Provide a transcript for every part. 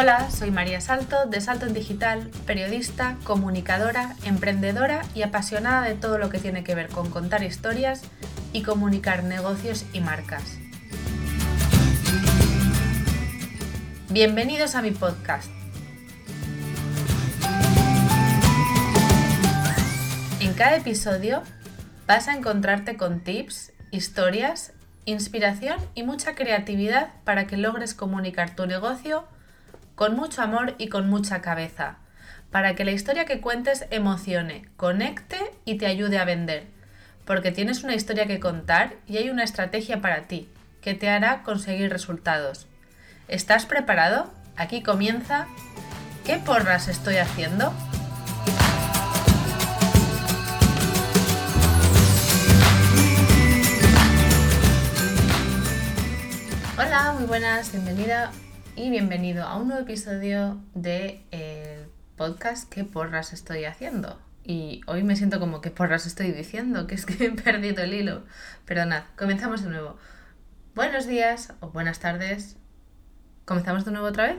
Hola, soy María Salto de Salto en Digital, periodista, comunicadora, emprendedora y apasionada de todo lo que tiene que ver con contar historias y comunicar negocios y marcas. Bienvenidos a mi podcast. En cada episodio vas a encontrarte con tips, historias, inspiración y mucha creatividad para que logres comunicar tu negocio con mucho amor y con mucha cabeza, para que la historia que cuentes emocione, conecte y te ayude a vender, porque tienes una historia que contar y hay una estrategia para ti, que te hará conseguir resultados. ¿Estás preparado? Aquí comienza ¿Qué porras estoy haciendo? Hola, muy buenas, bienvenida y bienvenido a un nuevo episodio de el podcast ¿Qué porras estoy haciendo? Y hoy me siento como que porras estoy diciendo, que es que he perdido el hilo. Perdonad, comenzamos de nuevo. Buenos días o buenas tardes. ¿Comenzamos de nuevo otra vez?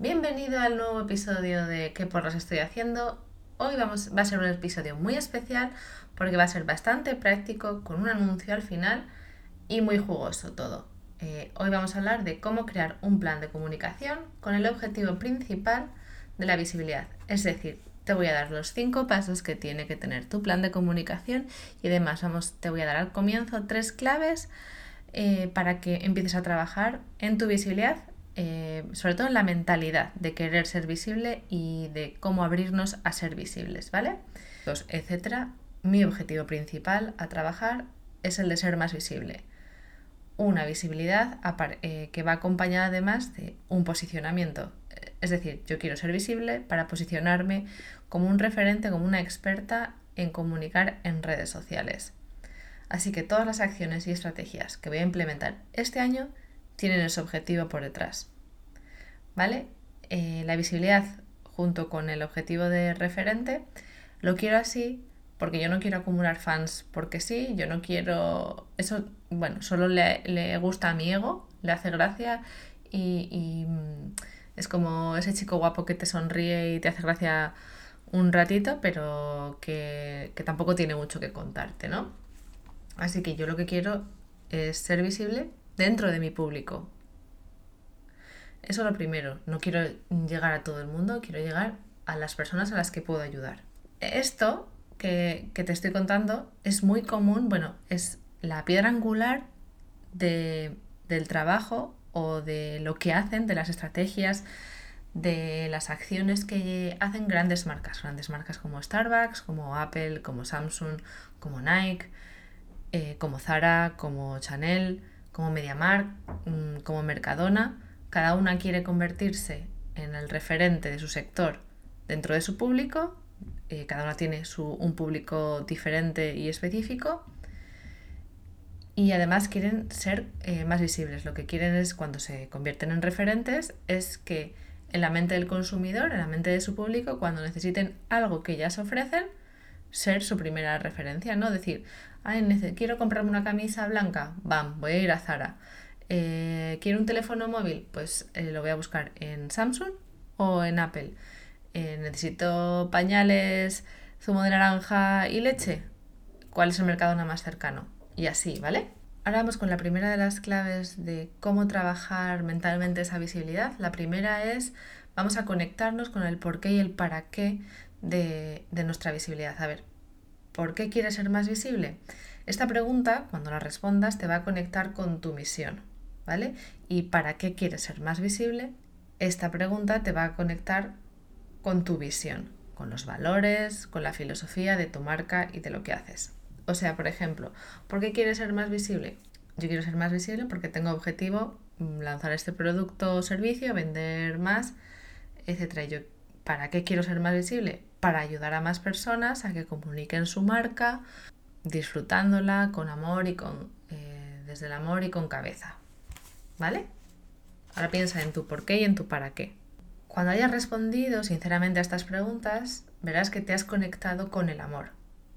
Bienvenido al nuevo episodio de ¿Qué porras estoy haciendo? Hoy vamos, va a ser un episodio muy especial porque va a ser bastante práctico, con un anuncio al final y muy jugoso todo. Eh, hoy vamos a hablar de cómo crear un plan de comunicación con el objetivo principal de la visibilidad. Es decir, te voy a dar los cinco pasos que tiene que tener tu plan de comunicación y además vamos, te voy a dar al comienzo tres claves eh, para que empieces a trabajar en tu visibilidad, eh, sobre todo en la mentalidad de querer ser visible y de cómo abrirnos a ser visibles, ¿vale? etcétera. Mi objetivo principal a trabajar es el de ser más visible una visibilidad eh, que va acompañada además de un posicionamiento. Es decir, yo quiero ser visible para posicionarme como un referente, como una experta en comunicar en redes sociales. Así que todas las acciones y estrategias que voy a implementar este año tienen ese objetivo por detrás. ¿Vale? Eh, la visibilidad junto con el objetivo de referente lo quiero así porque yo no quiero acumular fans porque sí, yo no quiero... Eso, bueno, solo le, gusta a mi ego, le hace gracia y, mm, es como ese chico guapo que te sonríe y te hace gracia un ratito, pero que, que tampoco tiene mucho que contarte, ¿no? Así que yo lo que quiero es ser visible dentro de mi público. Eso es lo primero. No quiero llegar a todo el mundo, quiero llegar a las personas a las que puedo ayudar. Esto que, te estoy contando es muy común, bueno, es la piedra angular del trabajo o de lo que hacen, de las estrategias, de las acciones que hacen grandes marcas, grandes marcas como Starbucks, como Apple, como Samsung, como Nike, eh, como Zara, como Chanel, como MediaMarkt, mm, como Mercadona. Cada una quiere convertirse en el referente de su sector dentro de su público eh, cada una tiene su, un público diferente y específico. Y además quieren ser eh, más visibles. Lo que quieren es, cuando se convierten en referentes, es que en la mente del consumidor, en la mente de su público, cuando necesiten algo que ya se ofrecen, ser su primera referencia, ¿no? Decir, Ay, quiero comprarme una camisa blanca, bam, voy a ir a Zara. Eh, quiero un teléfono móvil, pues lo voy a buscar en Samsung o en Apple. Eh, necesito pañales, zumo de naranja y leche, ¿cuál es el mercado más cercano? Y así, ¿vale? Ahora vamos con la primera de las claves de cómo trabajar mentalmente esa visibilidad. La primera es, vamos a conectarnos con el por qué y el para qué de, de nuestra visibilidad. A ver, ¿por qué quieres ser más visible? Esta pregunta, cuando la respondas, te va a conectar con tu misión, ¿vale? ¿Y para qué quieres ser más visible? Esta pregunta te va a conectar con tu visión, con los valores, con la filosofía de tu marca y de lo que haces. O sea, por ejemplo, ¿por qué quieres ser más visible? Yo quiero ser más visible porque tengo objetivo mm, lanzar este producto o servicio, vender más, etc. yo, ¿para qué quiero ser más visible? Para ayudar a más personas a que comuniquen su marca, disfrutándola con amor y con eh, desde el amor y con cabeza. ¿Vale? Ahora piensa en tu por qué y en tu para qué. Cuando hayas respondido sinceramente a estas preguntas, verás que te has conectado con el amor.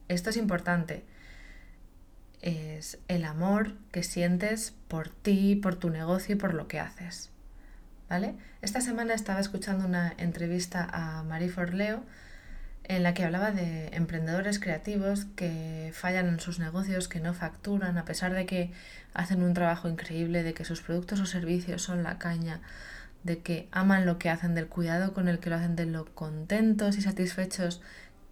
Esto es importante. Es el amor que sientes por ti, por tu negocio y por lo que haces. ¿vale? Esta semana estaba escuchando una entrevista a Marie Forleo en la que hablaba de emprendedores creativos que fallan en sus negocios, que no facturan, a pesar de que hacen un trabajo increíble, de que sus productos o servicios son la caña, de que aman lo que hacen, del cuidado con el que lo hacen, de lo contentos y satisfechos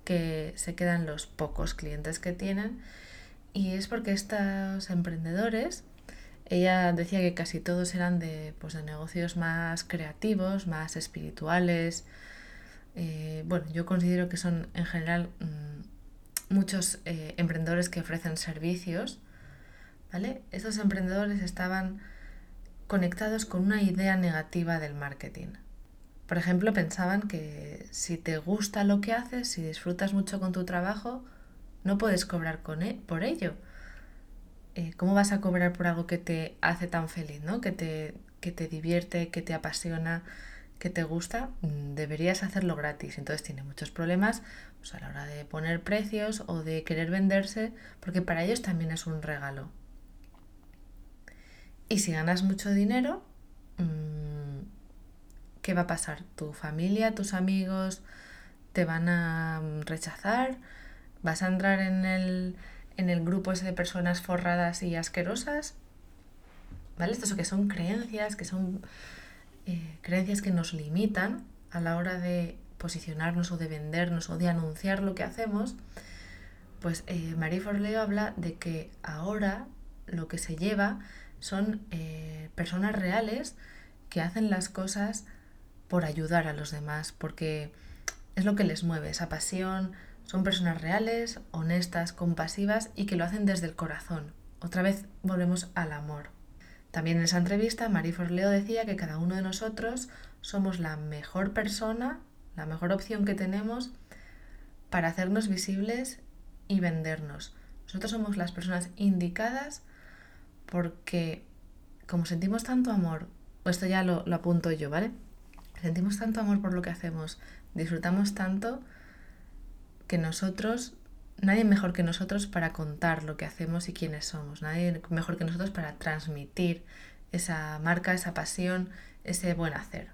que se quedan los pocos clientes que tienen. Y es porque estos emprendedores ella decía que casi todos eran de, pues, de negocios más creativos, más espirituales. Eh, bueno, yo considero que son en general mm, muchos eh, emprendedores que ofrecen servicios. ¿Vale? Estos emprendedores estaban conectados con una idea negativa del marketing. Por ejemplo, pensaban que si te gusta lo que haces, si disfrutas mucho con tu trabajo, no puedes cobrar con e, por ello eh, ¿cómo vas a cobrar por algo que te hace tan feliz, ¿no? que, te, que te divierte, que te apasiona, que te gusta? Mm, deberías hacerlo gratis. Entonces tiene muchos problemas pues, a la hora de poner precios o de querer venderse, porque para ellos también es un regalo. Y si ganas mucho dinero, mm, ¿qué va a pasar? ¿Tu familia, tus amigos te van a rechazar? ¿Vas a entrar en el en el grupo ese de personas forradas y asquerosas, ¿vale? Estos que son creencias, que son eh, creencias que nos limitan a la hora de posicionarnos o de vendernos o de anunciar lo que hacemos, pues eh, Marie Forleo habla de que ahora lo que se lleva son eh, personas reales que hacen las cosas por ayudar a los demás, porque es lo que les mueve, esa pasión, son personas reales, honestas, compasivas y que lo hacen desde el corazón. Otra vez volvemos al amor. También en esa entrevista, Marie Forleo decía que cada uno de nosotros somos la mejor persona, la mejor opción que tenemos para hacernos visibles y vendernos. Nosotros somos las personas indicadas porque como sentimos tanto amor, esto ya lo, lo apunto yo, ¿vale? Sentimos tanto amor por lo que hacemos, disfrutamos tanto, que nosotros, nadie mejor que nosotros para contar lo que hacemos y quiénes somos, nadie mejor que nosotros para transmitir esa marca, esa pasión, ese buen hacer.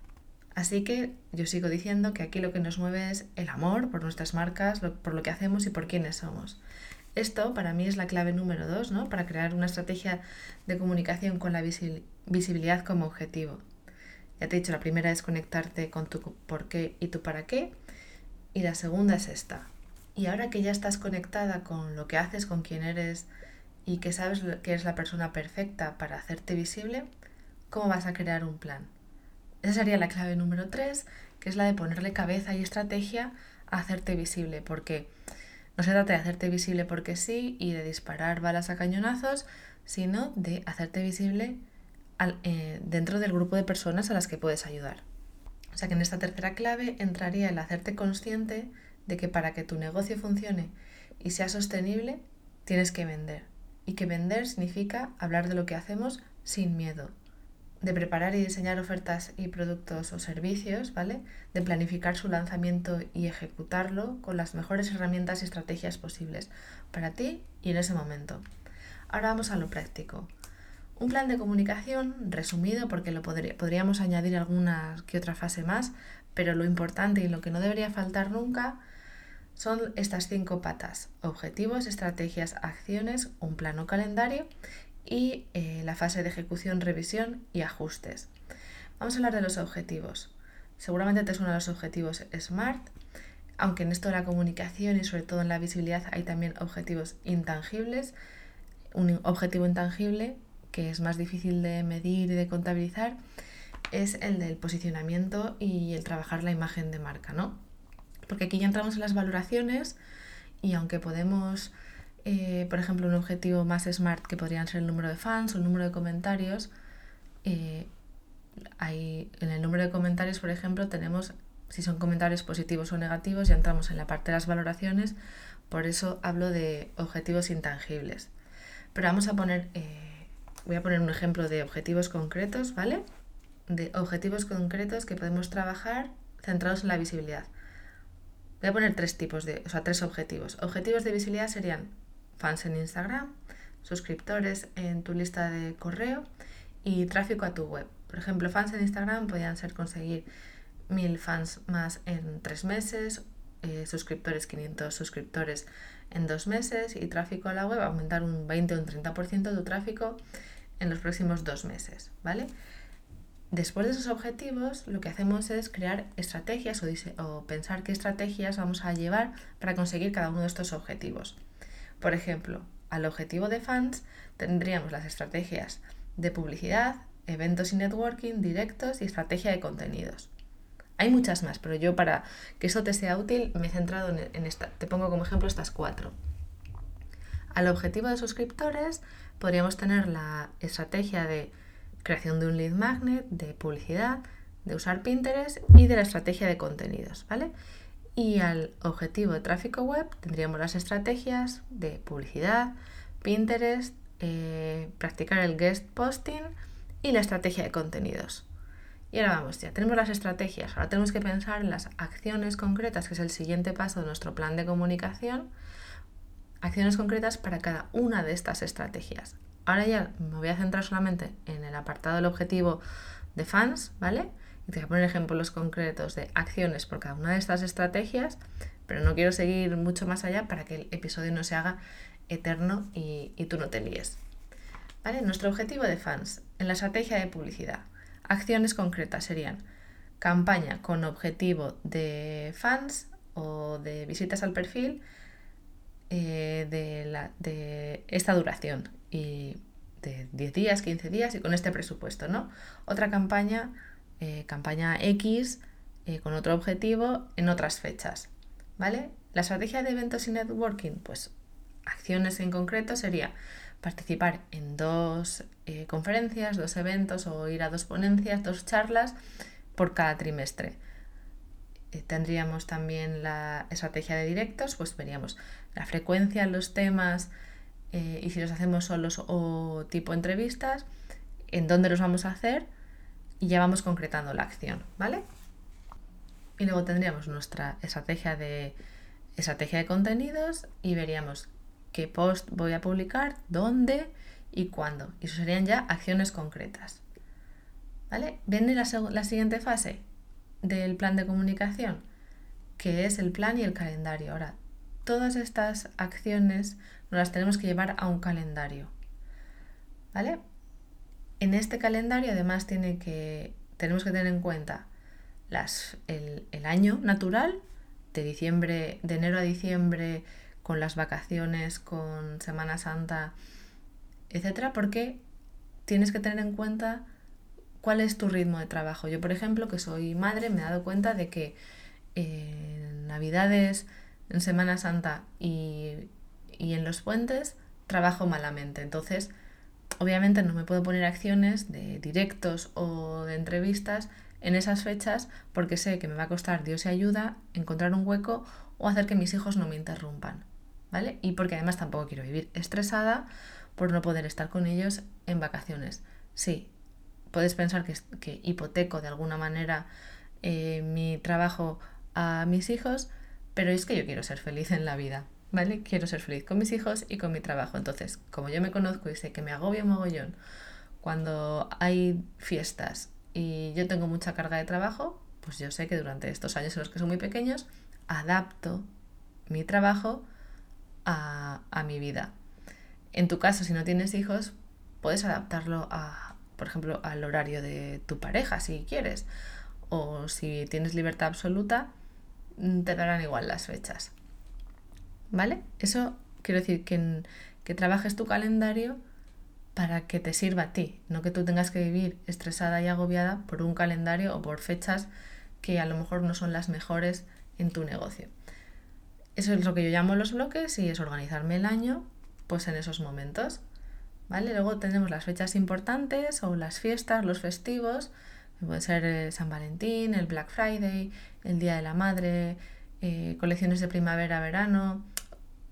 Así que yo sigo diciendo que aquí lo que nos mueve es el amor por nuestras marcas, por lo que hacemos y por quiénes somos. Esto para mí es la clave número dos, ¿no? Para crear una estrategia de comunicación con la visibilidad como objetivo. Ya te he dicho, la primera es conectarte con tu por qué y tu para qué. Y la segunda es esta, y ahora que ya estás conectada con lo que haces, con quién eres y que sabes que eres la persona perfecta para hacerte visible, ¿cómo vas a crear un plan? Esa sería la clave número 3, que es la de ponerle cabeza y estrategia a hacerte visible, porque no se trata de hacerte visible porque sí y de disparar balas a cañonazos, sino de hacerte visible eh, dentro del grupo de personas a las que puedes ayudar. O sea que en esta tercera clave entraría el hacerte consciente de que para que tu negocio funcione y sea sostenible, tienes que vender. Y que vender significa hablar de lo que hacemos sin miedo, de preparar y diseñar ofertas y productos o servicios, ¿vale? De planificar su lanzamiento y ejecutarlo con las mejores herramientas y estrategias posibles para ti y en ese momento. Ahora vamos a lo práctico. Un plan de comunicación resumido porque lo podríamos añadir alguna que otra fase más, pero lo importante y lo que no debería faltar nunca son estas cinco patas, objetivos, estrategias, acciones, un plano calendario y eh, la fase de ejecución, revisión y ajustes. Vamos a hablar de los objetivos. Seguramente te suenan los objetivos SMART, aunque en esto de la comunicación y sobre todo en la visibilidad hay también objetivos intangibles. Un objetivo intangible que es más difícil de medir y de contabilizar es el del posicionamiento y el trabajar la imagen de marca, ¿no? Porque aquí ya entramos en las valoraciones y aunque podemos, eh, por ejemplo, un objetivo más smart que podrían ser el número de fans o el número de comentarios, eh, en el número de comentarios, por ejemplo, tenemos si son comentarios positivos o negativos, ya entramos en la parte de las valoraciones, por eso hablo de objetivos intangibles. Pero vamos a poner, eh, voy a poner un ejemplo de objetivos concretos, ¿vale? De objetivos concretos que podemos trabajar centrados en la visibilidad. Voy a poner tres tipos de, o sea, tres objetivos. Objetivos de visibilidad serían fans en Instagram, suscriptores en tu lista de correo y tráfico a tu web. Por ejemplo, fans en Instagram podían ser conseguir 1000 fans más en tres meses, eh, suscriptores, 500 suscriptores en dos meses y tráfico a la web, aumentar un 20 o un 30% de tu tráfico en los próximos dos meses, ¿vale? Después de esos objetivos, lo que hacemos es crear estrategias o, pensar qué estrategias vamos a llevar para conseguir cada uno de estos objetivos. Por ejemplo, al objetivo de fans tendríamos las estrategias de publicidad, eventos y networking, directos y estrategia de contenidos. Hay muchas más, pero yo para que eso te sea útil me he centrado en, esta. Te pongo como ejemplo estas cuatro. Al objetivo de suscriptores podríamos tener la estrategia de creación de un lead magnet, de publicidad, de usar Pinterest y de la estrategia de contenidos, ¿vale? Y al objetivo de tráfico web tendríamos las estrategias de publicidad, Pinterest, eh, practicar el guest posting y la estrategia de contenidos. Y ahora vamos, ya tenemos las estrategias, ahora tenemos que pensar en las acciones concretas, que es el siguiente paso de nuestro plan de comunicación, acciones concretas para cada una de estas estrategias. Ahora ya me voy a centrar solamente en el apartado del objetivo de fans, ¿vale? Y te voy a poner ejemplos concretos de acciones por cada una de estas estrategias, pero no quiero seguir mucho más allá para que el episodio no se haga eterno y, y tú no te líes. ¿Vale? Nuestro objetivo de fans en la estrategia de publicidad. Acciones concretas serían campaña con objetivo de fans o de visitas al perfil eh, de, esta duración de 10 días, 15 días y con este presupuesto, ¿no? Otra campaña, eh, campaña X eh, con otro objetivo en otras fechas, ¿vale? La estrategia de eventos y networking, pues acciones en concreto sería participar en dos eh, conferencias, dos eventos o ir a dos ponencias, dos charlas por cada trimestre. Tendríamos también la estrategia de directos, pues veríamos la frecuencia, los temas eh, y si los hacemos solos o tipo entrevistas, en dónde los vamos a hacer y ya vamos concretando la acción, ¿vale? Y luego tendríamos nuestra estrategia de estrategia de contenidos y veríamos qué post voy a publicar, dónde y cuándo. Y eso serían ya acciones concretas. ¿Vale? Viene la, la siguiente fase del plan de comunicación, que es el plan y el calendario. Ahora, todas estas acciones nos las tenemos que llevar a un calendario. ¿Vale? En este calendario además tiene que, tenemos que tener en cuenta las, el, el año natural, de diciembre, de enero a diciembre, con las vacaciones, con Semana Santa, etcétera, porque tienes que tener en cuenta cuál es tu ritmo de trabajo. Yo, por ejemplo, que soy madre, me he dado cuenta de que en Navidades, en Semana Santa y, y en los puentes trabajo malamente. Entonces, obviamente no me puedo poner acciones de directos o de entrevistas en esas fechas porque sé que me va a costar Dios y ayuda encontrar un hueco o hacer que mis hijos no me interrumpan. ¿vale? Y porque además tampoco quiero vivir estresada por no poder estar con ellos en vacaciones. Sí, puedes pensar que, que hipoteco de alguna manera eh, mi trabajo a mis hijos, pero es que yo quiero ser feliz en la vida, ¿vale? Quiero ser feliz con mis hijos y con mi trabajo. Entonces, como yo me conozco y sé que me agobio mogollón cuando hay fiestas y yo tengo mucha carga de trabajo, pues yo sé que durante estos años en los que son muy pequeños, adapto mi trabajo a, mi vida. En tu caso, si no tienes hijos, puedes adaptarlo a, por ejemplo, al horario de tu pareja, si quieres. O si tienes libertad absoluta, te darán igual las fechas. ¿Vale? Eso quiero decir que, que trabajes tu calendario para que te sirva a ti, no que tú tengas que vivir estresada y agobiada por un calendario o por fechas que a lo mejor no son las mejores en tu negocio. Eso es lo que yo llamo los bloques y es organizarme el año pues en esos momentos. ¿Vale? Luego tenemos las fechas importantes o las fiestas, los festivos, puede ser San Valentín, el Black Friday, el Día de la Madre, eh, colecciones de primavera, verano.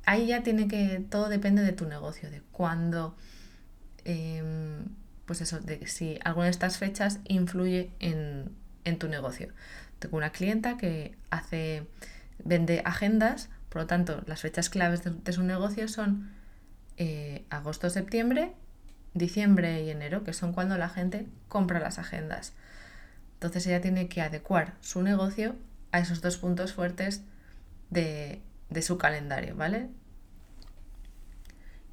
Ahí ya tiene que, todo depende de tu negocio, de cuándo, em, pues eso, de si alguna de estas fechas influye en, en tu negocio. Tengo una clienta que hace vende agendas, por lo tanto, las fechas claves de, su negocio son eh, agosto-septiembre diciembre y enero, que son cuando la gente compra las agendas. Entonces ella tiene que adecuar su negocio a esos dos puntos fuertes de, de su calendario, ¿vale?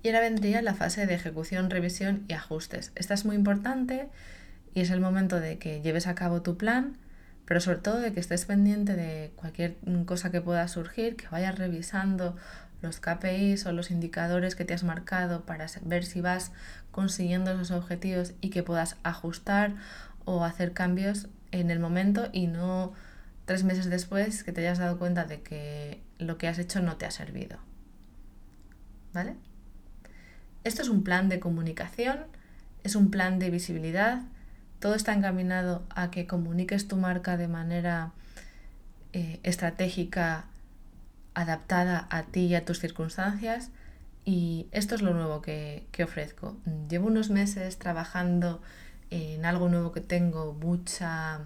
Y ahora vendría la fase de ejecución, revisión y ajustes. Esta es muy importante y es el momento de que lleves a cabo tu plan, pero sobre todo de que estés pendiente de cualquier cosa que pueda surgir, que vayas revisando los KPIs o los indicadores que te has marcado para ver si vas consiguiendo esos objetivos y que puedas ajustar o hacer cambios en el momento y no tres meses después que te hayas dado cuenta de que lo que has hecho no te ha servido. ¿Vale? Esto es un plan de comunicación, es un plan de visibilidad, todo está encaminado a que comuniques tu marca de manera eh, estratégica, adaptada a ti y a tus circunstancias. Y esto es lo nuevo que, que ofrezco. Llevo unos meses trabajando en algo nuevo que tengo mucha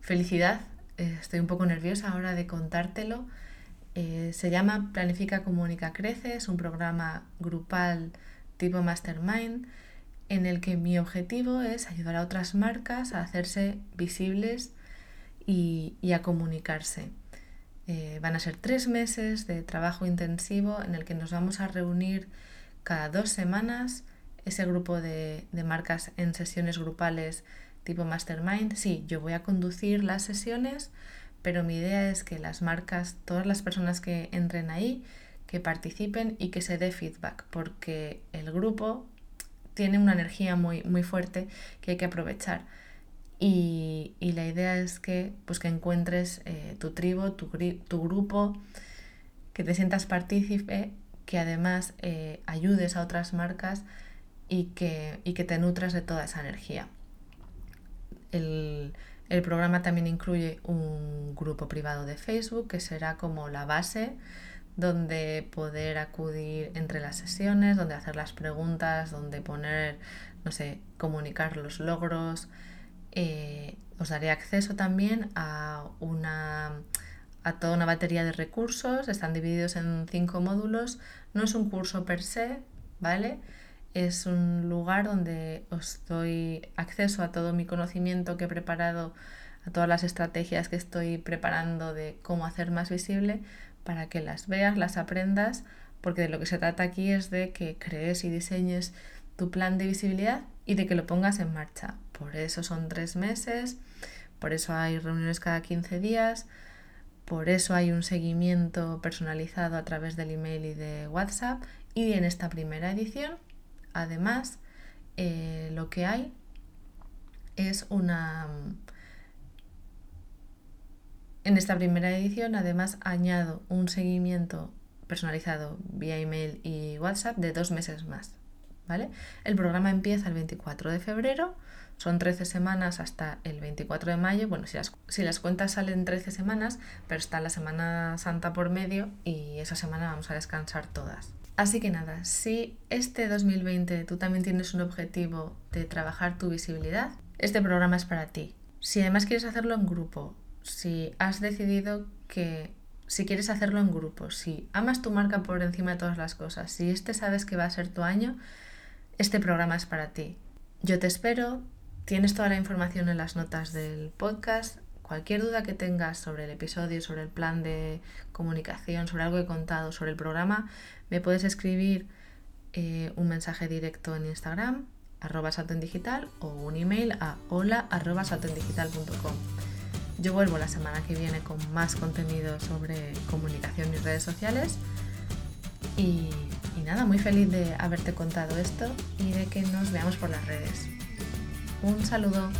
felicidad. Estoy un poco nerviosa ahora de contártelo. Eh, se llama Planifica, Comunica, Crece. Es un programa grupal tipo Mastermind en el que mi objetivo es ayudar a otras marcas a hacerse visibles y, a comunicarse. Eh, van a ser tres meses de trabajo intensivo en el que nos vamos a reunir cada dos semanas ese grupo de, de marcas en sesiones grupales tipo mastermind. Sí, yo voy a conducir las sesiones, pero mi idea es que las marcas, todas las personas que entren ahí, que participen y que se dé feedback, porque el grupo tiene una energía muy, muy fuerte que hay que aprovechar. Y, la idea es que, pues, que encuentres eh, tu tribu, tu, tu, grupo, que te sientas partícipe, que además eh, ayudes a otras marcas y que, y que te nutras de toda esa energía. El, el programa también incluye un grupo privado de Facebook que será como la base donde poder acudir entre las sesiones, donde hacer las preguntas, donde poner, no sé, comunicar los logros. Eh, os daré acceso también a una a toda una batería de recursos, están divididos en cinco módulos, no es un curso per se, ¿vale? Es un lugar donde os doy acceso a todo mi conocimiento que he preparado, a todas las estrategias que estoy preparando de cómo hacer más visible, para que las veas, las aprendas, porque de lo que se trata aquí es de que crees y diseñes tu plan de visibilidad y de que lo pongas en marcha. Por eso son tres meses, por eso hay reuniones cada 15 días, por eso hay un seguimiento personalizado a través del email y de WhatsApp. Y en esta primera edición, además, eh, lo que hay es una en esta primera edición además añado un seguimiento personalizado vía email y WhatsApp de dos meses más. ¿vale? El programa empieza el 24 de febrero, son 13 semanas hasta el 24 de mayo. Bueno, si las, si las cuentas salen 13 semanas, pero está la Semana Santa por medio y esa semana vamos a descansar todas. Así que nada, si este 2020 tú también tienes un objetivo de trabajar tu visibilidad, este programa es para ti. Si además quieres hacerlo en grupo si has decidido que si quieres hacerlo en grupo, si amas tu marca por encima de todas las cosas, si este sabes que va a ser tu año, este programa es para ti. Yo te espero, tienes toda la información en las notas del podcast. Cualquier duda que tengas sobre el episodio, sobre el plan de comunicación, sobre algo que he contado, sobre el programa, me puedes escribir eh, un mensaje directo en Instagram, arroba digital, o un email a hola arroba yo vuelvo la semana que viene con más contenido sobre comunicación y redes sociales. Y, nada, muy feliz de haberte contado esto y de que nos veamos por las redes. Un saludo.